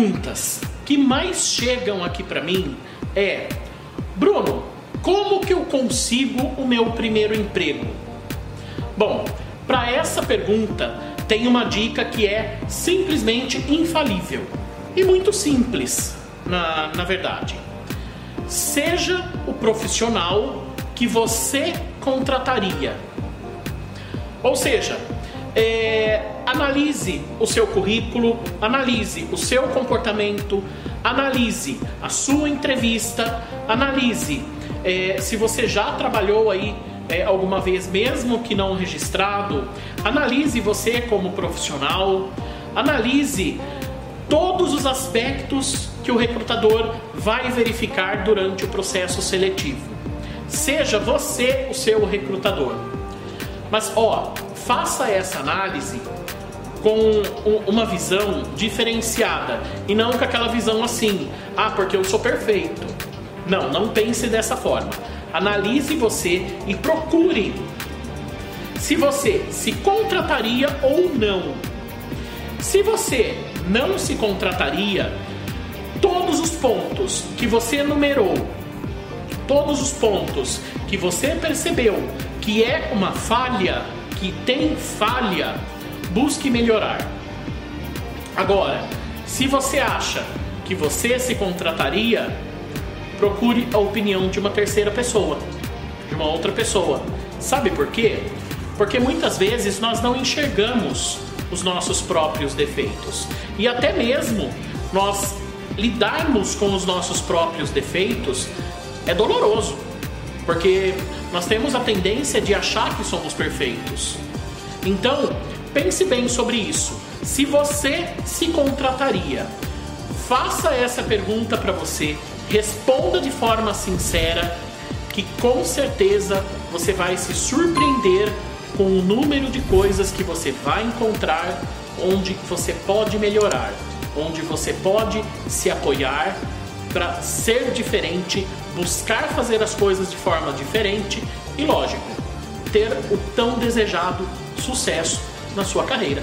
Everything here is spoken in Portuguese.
perguntas que mais chegam aqui para mim é: Bruno, como que eu consigo o meu primeiro emprego? Bom, para essa pergunta tem uma dica que é simplesmente infalível e muito simples, na, na verdade. Seja o profissional que você contrataria. Ou seja, é, analise o seu currículo, analise o seu comportamento, analise a sua entrevista, analise é, se você já trabalhou aí é, alguma vez, mesmo que não registrado, analise você como profissional, analise todos os aspectos que o recrutador vai verificar durante o processo seletivo. Seja você o seu recrutador. Mas ó, faça essa análise com uma visão diferenciada e não com aquela visão assim, ah, porque eu sou perfeito. Não, não pense dessa forma. Analise você e procure se você se contrataria ou não. Se você não se contrataria, todos os pontos que você enumerou, todos os pontos que você percebeu que é uma falha, que tem falha, busque melhorar. Agora, se você acha que você se contrataria, procure a opinião de uma terceira pessoa, de uma outra pessoa. Sabe por quê? Porque muitas vezes nós não enxergamos os nossos próprios defeitos. E até mesmo nós lidarmos com os nossos próprios defeitos é doloroso. Porque nós temos a tendência de achar que somos perfeitos. Então, pense bem sobre isso. Se você se contrataria, faça essa pergunta para você, responda de forma sincera, que com certeza você vai se surpreender com o número de coisas que você vai encontrar onde você pode melhorar, onde você pode se apoiar para ser diferente, buscar fazer as coisas de forma diferente e, lógico, ter o tão desejado sucesso na sua carreira.